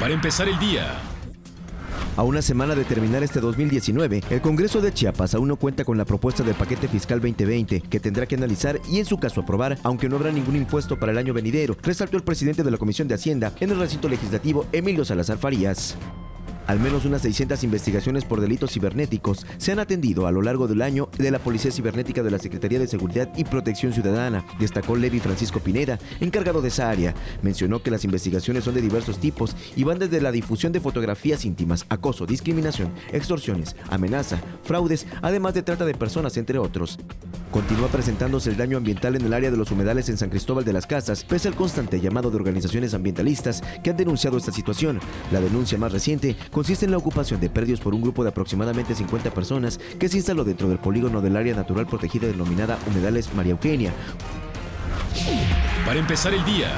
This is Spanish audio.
para empezar el día. A una semana de terminar este 2019, el Congreso de Chiapas aún no cuenta con la propuesta del paquete fiscal 2020, que tendrá que analizar y en su caso aprobar, aunque no habrá ningún impuesto para el año venidero, resaltó el presidente de la Comisión de Hacienda en el recinto legislativo, Emilio Salazar Farías. Al menos unas 600 investigaciones por delitos cibernéticos se han atendido a lo largo del año de la Policía Cibernética de la Secretaría de Seguridad y Protección Ciudadana, destacó Levi Francisco Pineda, encargado de esa área. Mencionó que las investigaciones son de diversos tipos y van desde la difusión de fotografías íntimas, acoso, discriminación, extorsiones, amenaza, fraudes, además de trata de personas, entre otros. Continúa presentándose el daño ambiental en el área de los humedales en San Cristóbal de las Casas, pese al constante llamado de organizaciones ambientalistas que han denunciado esta situación. La denuncia más reciente consiste en la ocupación de predios por un grupo de aproximadamente 50 personas que se instaló dentro del polígono del área natural protegida denominada Humedales María Eugenia. Para empezar el día,